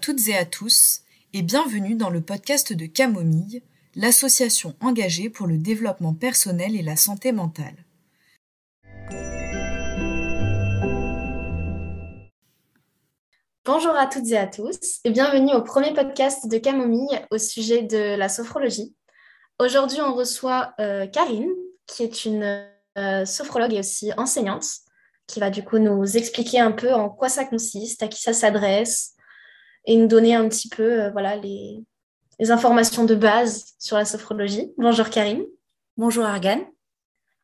Toutes et à tous et bienvenue dans le podcast de Camomille, l'association engagée pour le développement personnel et la santé mentale. Bonjour à toutes et à tous et bienvenue au premier podcast de Camomille au sujet de la sophrologie. Aujourd'hui, on reçoit euh, Karine, qui est une euh, sophrologue et aussi enseignante, qui va du coup nous expliquer un peu en quoi ça consiste, à qui ça s'adresse, et nous donner un petit peu euh, voilà, les, informations de base sur la sophrologie. Bonjour Karine. Bonjour Argan.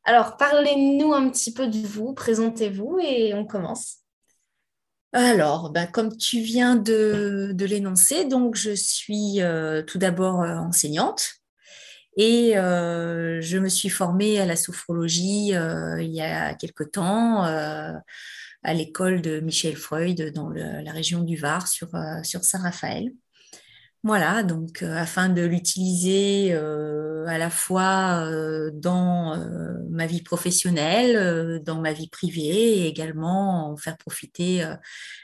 Alors, parlez-nous un petit peu de vous, présentez-vous et on commence. Alors, bah, comme tu viens de, l'énoncer, donc je suis euh, tout d'abord euh, enseignante et je me suis formée à la sophrologie il y a quelque temps à l'école de Michel Freud dans la région du Var sur, euh, sur Saint-Raphaël. Voilà, donc euh, afin de l'utiliser euh, à la fois dans ma vie professionnelle, dans ma vie privée et également en faire profiter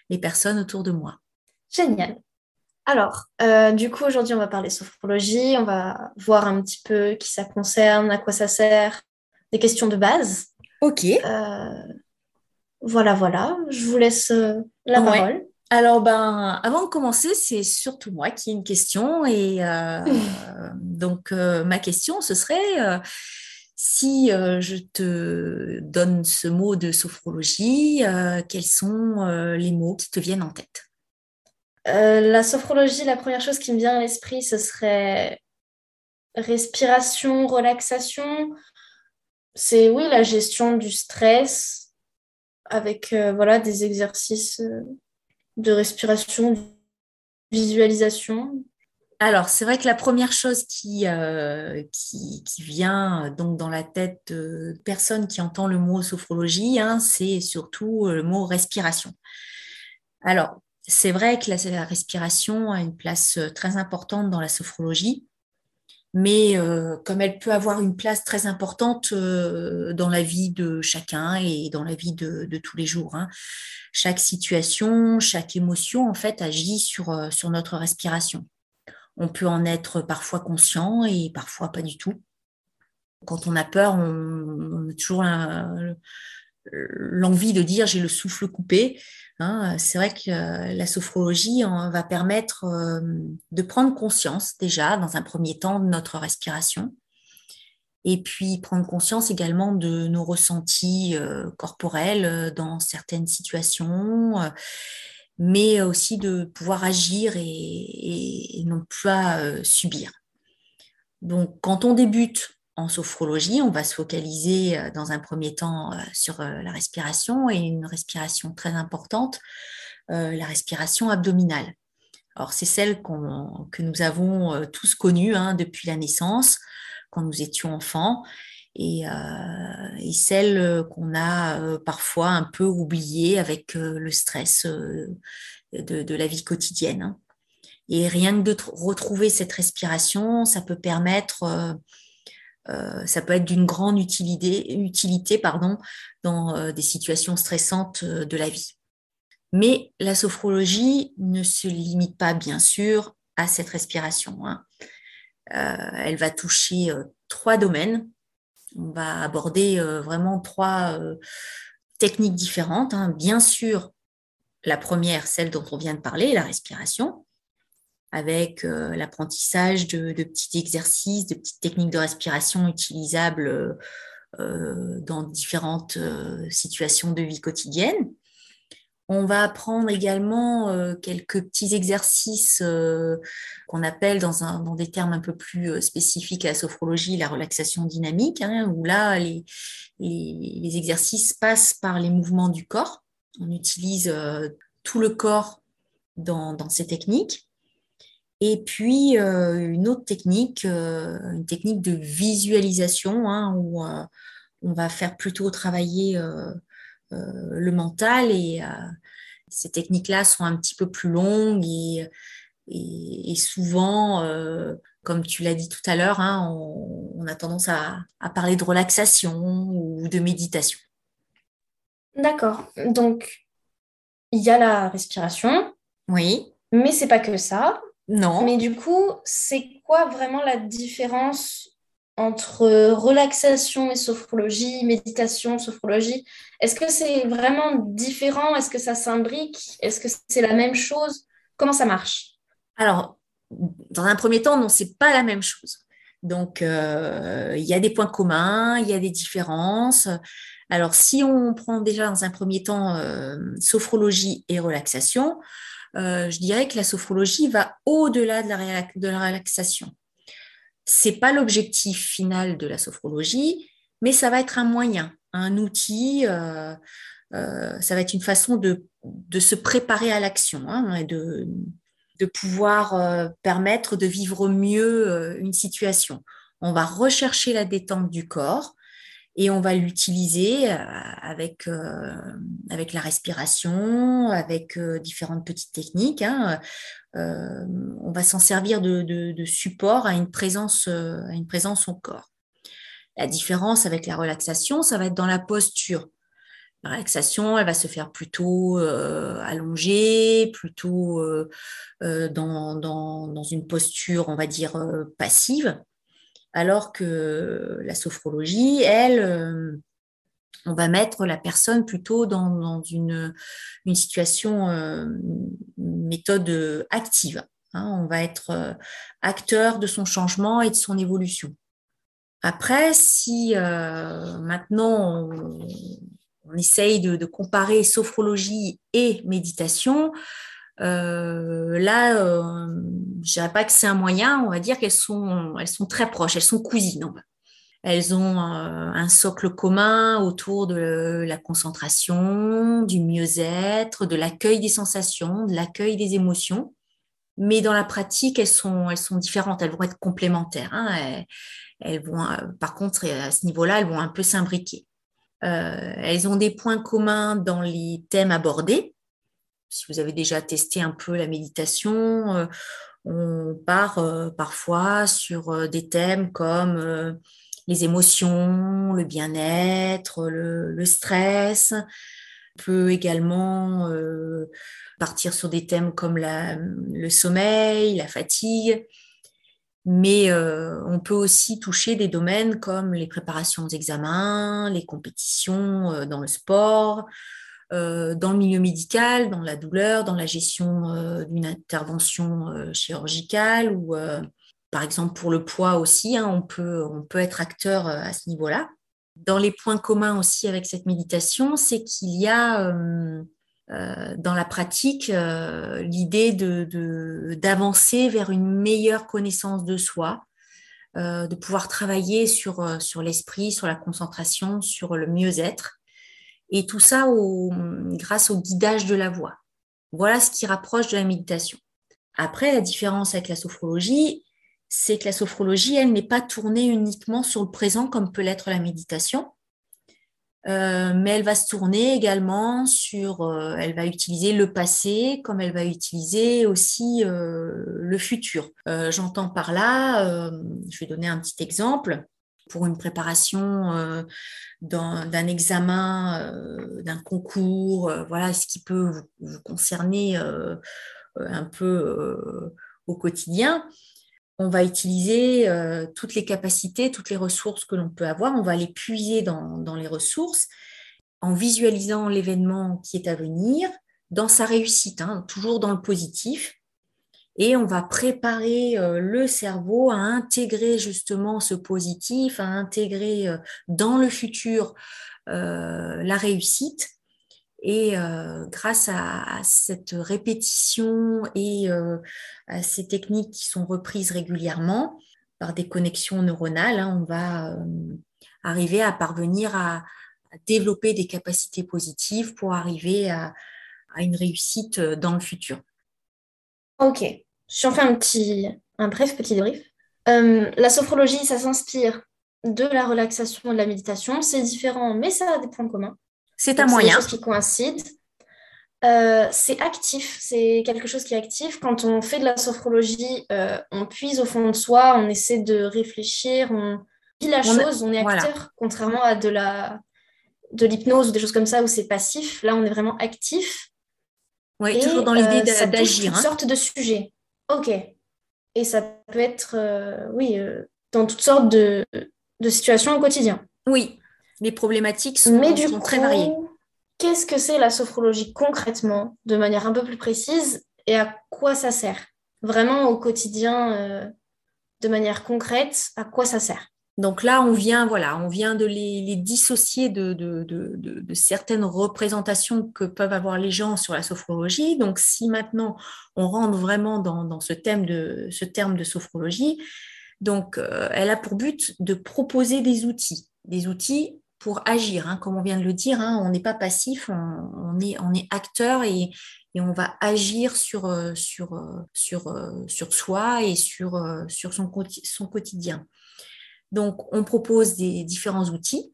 les personnes autour de moi. Génial. Alors, du coup, aujourd'hui, on va parler sophrologie, on va voir un petit peu qui ça concerne, à quoi ça sert, des questions de base. Ok. Voilà, voilà, je vous laisse euh, la parole. Alors, ben, avant de commencer, c'est surtout moi qui ai une question. Et euh, donc, euh, ma question, ce serait si je te donne ce mot de sophrologie, quels sont les mots qui te viennent en tête? La sophrologie, la première chose qui me vient à l'esprit, ce serait respiration, relaxation. C'est oui, la gestion du stress, avec euh, voilà, des exercices euh, de respiration, visualisation. Alors, c'est vrai que la première chose qui, euh, qui, vient donc dans la tête de personne qui entend le mot sophrologie, hein, c'est surtout le mot respiration. Alors, c'est vrai que la, respiration a une place très importante dans la sophrologie mais euh, comme elle peut avoir une place très importante euh, dans la vie de chacun et dans la vie de, tous les jours. Hein. Chaque situation, chaque émotion, en fait, agit sur, euh, sur notre respiration. On peut en être parfois conscient et parfois pas du tout. Quand on a peur, on, a toujours l'envie de dire j'ai le souffle coupé. Hein, c'est vrai que euh, la sophrologie va permettre euh, de prendre conscience déjà, dans un premier temps, de notre respiration, et puis prendre conscience également de nos ressentis euh, corporels dans certaines situations, mais aussi de pouvoir agir et, non pas subir. Donc, quand on débute en sophrologie, on va se focaliser euh, dans un premier temps euh, sur euh, la respiration et une respiration très importante, la respiration abdominale. Alors, c'est celle que nous avons tous connue hein, depuis la naissance, quand nous étions enfants, et, celle qu'on a parfois un peu oubliée avec le stress de, la vie quotidienne. Hein. Et rien que de retrouver cette respiration, ça peut permettre euh, ça peut être d'une grande utilité, utilité pardon, dans euh, des situations stressantes euh, de la vie. Mais la sophrologie ne se limite pas, bien sûr, à cette respiration. Hein. elle va toucher trois domaines. On va aborder vraiment trois techniques différentes. Hein. Bien sûr, la première, celle dont on vient de parler, la respiration avec euh, l'apprentissage de, petits exercices, de petites techniques de respiration utilisables euh, euh, dans différentes situations de vie quotidienne. On va apprendre également quelques petits exercices qu'on appelle dans, des termes un peu plus spécifiques à la sophrologie la relaxation dynamique, hein, où là, les, exercices passent par les mouvements du corps. On utilise tout le corps dans ces techniques. Et puis, euh, une autre technique, euh, une technique de visualisation, hein, où euh, on va faire plutôt travailler le mental. Et ces techniques-là sont un petit peu plus longues et, et, souvent, comme tu l'as dit tout à l'heure, hein, on, a tendance à, à, parler de relaxation ou de méditation. D'accord. Donc, il y a la respiration. Oui Mais c'est pas que ça. Non. Mais du coup, c'est quoi vraiment la différence entre relaxation et sophrologie, méditation, sophrologie? Est-ce que c'est vraiment différent? Est-ce que ça s'imbrique? Est-ce que c'est la même chose? Comment ça marche? Alors, dans un premier temps, non, c'est pas la même chose. Donc, euh, il y a des points communs, il y a des différences. Alors, si on prend déjà dans un premier temps euh, sophrologie et relaxation, je dirais que la sophrologie va au-delà de la, de la relaxation. C'est pas l'objectif final de la sophrologie, mais ça va être un moyen, un outil. ça va être une façon de, se préparer à l'action hein, et de, pouvoir euh, permettre de vivre mieux euh, une situation. On va rechercher la détente du corps et on va l'utiliser euh, avec, avec la respiration, avec différentes petites techniques. Hein. on va s'en servir de, de, support à une, présence, à une présence au corps. La différence avec la relaxation, ça va être dans la posture. La relaxation, elle va se faire plutôt euh, allongée, plutôt euh, euh, dans, dans, dans, une posture, on va dire, passive, alors que la sophrologie, elle, on va mettre la personne plutôt dans, une, situation, méthode active. Hein. on va être acteur de son changement et de son évolution. Après, si maintenant on essaye de, comparer sophrologie et méditation. Euh, là, euh, je dirais pas que c'est un moyen, on va dire qu'elles sont, elles sont très proches, elles sont cousines. Elles ont euh, un socle commun autour de la concentration, du mieux-être, de l'accueil des sensations, de l'accueil des émotions. Mais dans la pratique, elles sont, elles sont différentes, elles vont être complémentaires. Hein. elles, vont, par contre, à ce niveau-là, elles vont un peu s'imbriquer. Elles ont des points communs dans les thèmes abordés. Si vous avez déjà testé un peu la méditation, euh, on part euh, parfois sur des thèmes comme les émotions, le bien-être, le, stress. On peut également partir sur des thèmes comme le sommeil, la fatigue. Mais euh, on peut aussi toucher des domaines comme les préparations d'examens, les compétitions euh, dans le sport, euh, dans le milieu médical, dans la douleur, dans la gestion d'une intervention chirurgicale ou par exemple pour le poids aussi, hein, on, peut, on peut être acteur à ce niveau-là. Dans les points communs aussi avec cette méditation, c'est qu'il y a euh, dans la pratique euh, l'idée de, d'avancer vers une meilleure connaissance de soi, euh, de pouvoir travailler sur, sur l'esprit, sur la concentration, sur le mieux-être. Et tout ça grâce au guidage de la voix. Voilà ce qui rapproche de la méditation. Après, la différence avec la sophrologie, c'est que la sophrologie, elle n'est pas tournée uniquement sur le présent comme peut l'être la méditation. Euh, mais elle va se tourner également sur, euh, elle va utiliser le passé comme elle va utiliser aussi euh, le futur. J'entends par là, je vais donner un petit exemple pour une préparation d'un examen, d'un concours, voilà ce qui peut vous concerner un peu au quotidien on va utiliser euh, toutes les capacités, toutes les ressources que l'on peut avoir, on va les puiser dans, les ressources en visualisant l'événement qui est à venir, dans sa réussite, hein, toujours dans le positif. Et on va préparer euh, le cerveau à intégrer justement ce positif, à intégrer euh, dans le futur la réussite et euh, grâce à, cette répétition et euh, à ces techniques qui sont reprises régulièrement par des connexions neuronales, hein, on va euh, arriver à parvenir à, développer des capacités positives pour arriver à, une réussite dans le futur. Ok, je fais un petit, un bref petit débrief. la sophrologie, ça s'inspire de la relaxation et de la méditation. C'est différent, mais ça a des points communs. C'est un moyen. C'est qui coïncide. Euh, c'est actif, c'est quelque chose qui est actif. Quand on fait de la sophrologie, euh, on puise au fond de soi, on essaie de réfléchir, on vit la chose, on est acteur, contrairement à de la de l'hypnose ou des choses comme ça où c'est passif. Là, on est vraiment actif. Oui, toujours dans l'idée d'agir. Hein. sortes de sujets. Ok. Et ça peut être, oui, dans toutes sortes de, de situations au quotidien. Oui, les problématiques sont, très variées. Qu'est-ce que c'est la sophrologie concrètement, de manière un peu plus précise, et à quoi ça sert? Vraiment au quotidien, euh, de manière concrète, à quoi ça sert? Donc là, on vient, de les, dissocier de, certaines représentations que peuvent avoir les gens sur la sophrologie. Donc, si maintenant on rentre vraiment dans, ce, terme de sophrologie, donc euh, elle a pour but de proposer des outils, des outils pour agir. Hein, comme on vient de le dire, hein, on n'est pas passif, on, est, acteur et, on va agir sur, euh, euh, soi et sur, son quotidien. Donc, on propose des différents outils,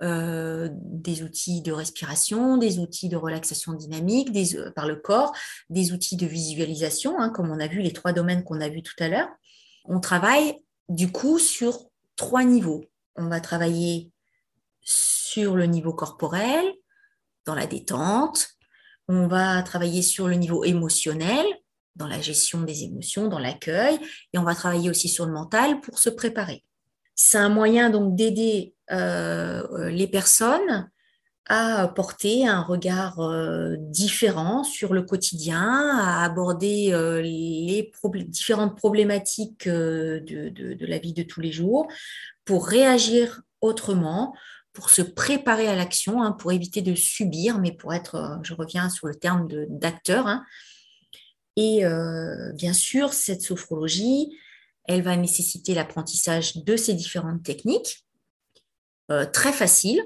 des outils de respiration, des outils de relaxation dynamique des, par le corps, des outils de visualisation, hein, comme on a vu les trois domaines qu'on a vus tout à l'heure. On travaille du coup sur trois niveaux. On va travailler sur le niveau corporel, dans la détente. On va travailler sur le niveau émotionnel, dans la gestion des émotions, dans l'accueil. Et on va travailler aussi sur le mental pour se préparer. C'est un moyen donc d'aider euh, les personnes à porter un regard euh, différent sur le quotidien, à aborder euh, les différentes problématiques de, la vie de tous les jours pour réagir autrement, pour se préparer à l'action, hein, pour éviter de subir, mais pour être, euh, je reviens sur le terme d'acteur. Hein. Et euh, bien sûr, cette sophrologie, elle va nécessiter l'apprentissage de ces différentes techniques, euh, très facile,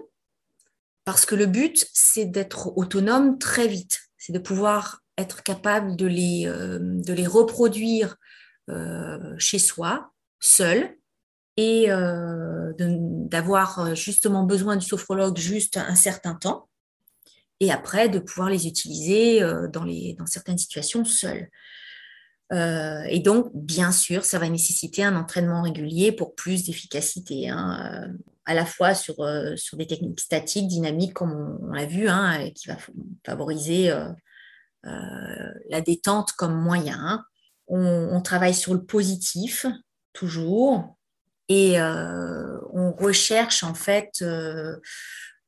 parce que le but, c'est d'être autonome très vite, c'est de pouvoir être capable de les, les reproduire chez soi, seul, et euh, d'avoir euh, justement besoin du sophrologue juste un certain temps et après de pouvoir les utiliser euh, dans, dans certaines situations seules. Et donc, bien sûr, ça va nécessiter un entraînement régulier pour plus d'efficacité, hein, à la fois sur, sur des techniques statiques, dynamiques, comme on, l'a vu, hein, qui va favoriser la détente comme moyen. On, travaille sur le positif, toujours, et euh, on recherche en fait euh,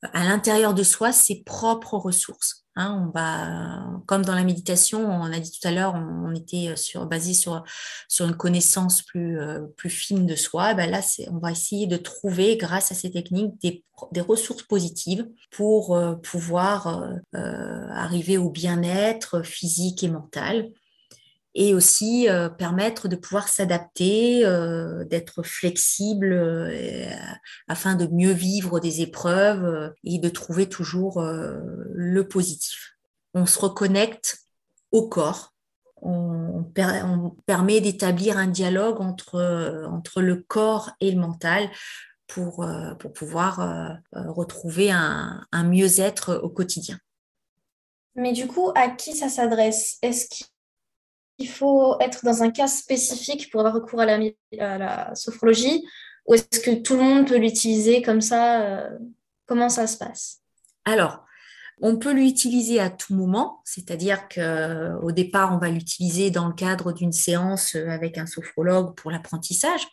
à l'intérieur de soi ses propres ressources. Hein. on va, comme dans la méditation, on a dit tout à l'heure, on, était sur, basé sur, sur une connaissance plus, euh, plus fine de soi. Ben là, on va essayer de trouver, grâce à ces techniques, des, des ressources positives pour pouvoir arriver au bien-être physique et mental et aussi euh, permettre de pouvoir s'adapter, euh, d'être flexible euh, afin de mieux vivre des épreuves et de trouver toujours le positif. On se reconnecte au corps. On, permet d'établir un dialogue entre, entre le corps et le mental pour, pour pouvoir retrouver un, un mieux-être au quotidien. Mais du coup, à qui ça s'adresse? Est-ce il faut être dans un cas spécifique pour avoir recours à la, sophrologie ou est-ce que tout le monde peut l'utiliser comme ça euh, Comment ça se passe? Alors, on peut l'utiliser à tout moment, c'est-à-dire qu'au départ, on va l'utiliser dans le cadre d'une séance avec un sophrologue pour l'apprentissage.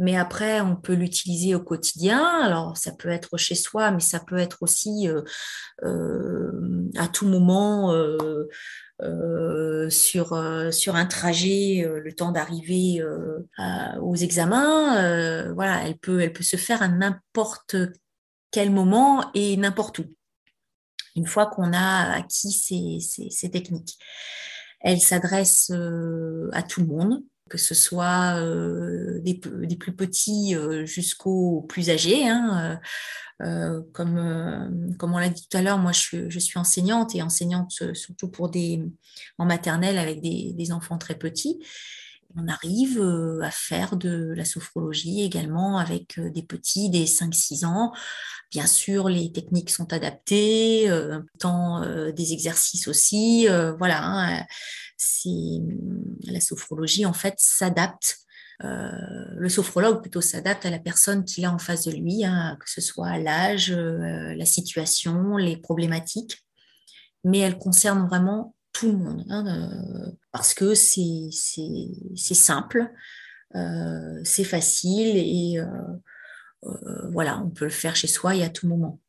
Mais après, on peut l'utiliser au quotidien. Alors, ça peut être chez soi, mais ça peut être aussi euh, euh, à tout moment euh, sur, euh, sur un trajet, euh, le temps d'arriver aux examens, voilà, elle peut, elle peut se faire à n'importe quel moment et n'importe où, une fois qu'on a acquis ces, ces, techniques. Elle s'adresse à tout le monde, que ce soit des, des, plus petits jusqu'aux plus âgés. Hein, euh, comme, euh, comme on l'a dit tout à l'heure, moi je, suis enseignante et enseignante euh, surtout pour des, en maternelle avec des, des enfants très petits. On arrive à faire de la sophrologie également avec des petits, des 5-6 ans. Bien sûr, les techniques sont adaptées, tant des exercices aussi. voilà, hein, la sophrologie en fait s'adapte euh, le sophrologue plutôt s'adapte à la personne qu'il a en face de lui, hein, que ce soit l'âge, euh, la situation, les problématiques, mais elle concerne vraiment tout le monde, hein, parce que c'est simple, c'est facile et voilà, on peut le faire chez soi et à tout moment.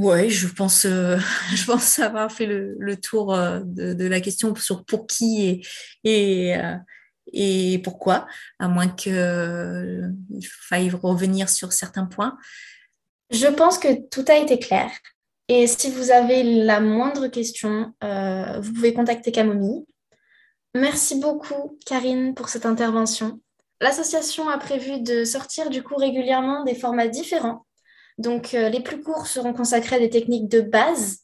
Oui, je pense, je pense avoir fait le, tour de, la question sur pour qui et, et pourquoi, à moins qu'il faille revenir sur certains points. Je pense que tout a été clair. Et si vous avez la moindre question, euh, vous pouvez contacter Camomille. Merci beaucoup, Karine, pour cette intervention. L'association a prévu de sortir du coup régulièrement des formats différents. Donc, euh, les plus courts seront consacrés à des techniques de base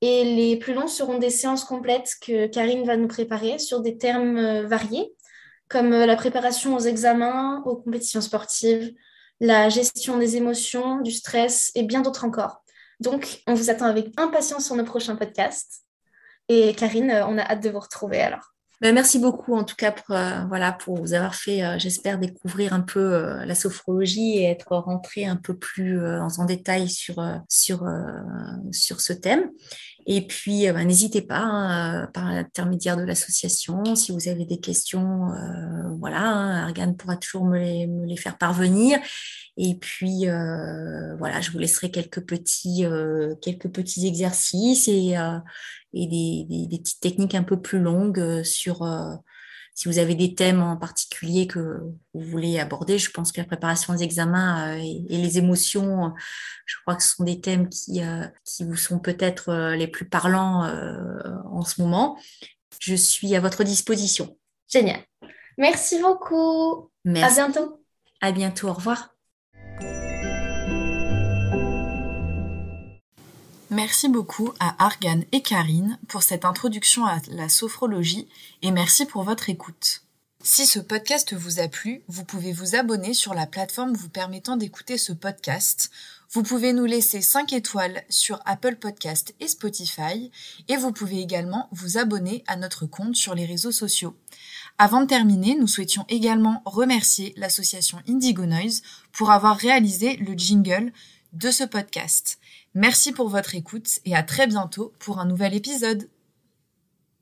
et les plus longs seront des séances complètes que Karine va nous préparer sur des termes euh, variés, comme la préparation aux examens, aux compétitions sportives, la gestion des émotions, du stress et bien d'autres encore. Donc, on vous attend avec impatience sur nos prochains podcasts. Et Karine, euh, on a hâte de vous retrouver alors. Ben, merci beaucoup en tout cas pour, euh, voilà, pour vous avoir fait, euh, j'espère, découvrir un peu la sophrologie et être rentré un peu plus en détail sur, sur, sur ce thème. Et puis, ben, n'hésitez pas, hein, par l'intermédiaire de l'association, si vous avez des questions, voilà, hein, Argan pourra toujours me les, me les faire parvenir. Et puis, euh, voilà, je vous laisserai quelques petits, euh, quelques petits exercices et, euh, et des, des, petites techniques un peu plus longues sur si vous avez des thèmes en particulier que vous voulez aborder. Je pense que la préparation des examens et, les émotions, je crois que ce sont des thèmes qui, qui vous sont peut-être les plus parlants en ce moment. Je suis à votre disposition. Génial. Merci beaucoup. Merci. À bientôt. À bientôt. Au revoir. Merci beaucoup à Argan et Karine pour cette introduction à la sophrologie et merci pour votre écoute. Si ce podcast vous a plu, vous pouvez vous abonner sur la plateforme vous permettant d'écouter ce podcast. Vous pouvez nous laisser 5 étoiles sur Apple Podcast et Spotify et vous pouvez également vous abonner à notre compte sur les réseaux sociaux. Avant de terminer, nous souhaitions également remercier l'association Indigo Noise pour avoir réalisé le jingle de ce podcast. Merci pour votre écoute et à très bientôt pour un nouvel épisode.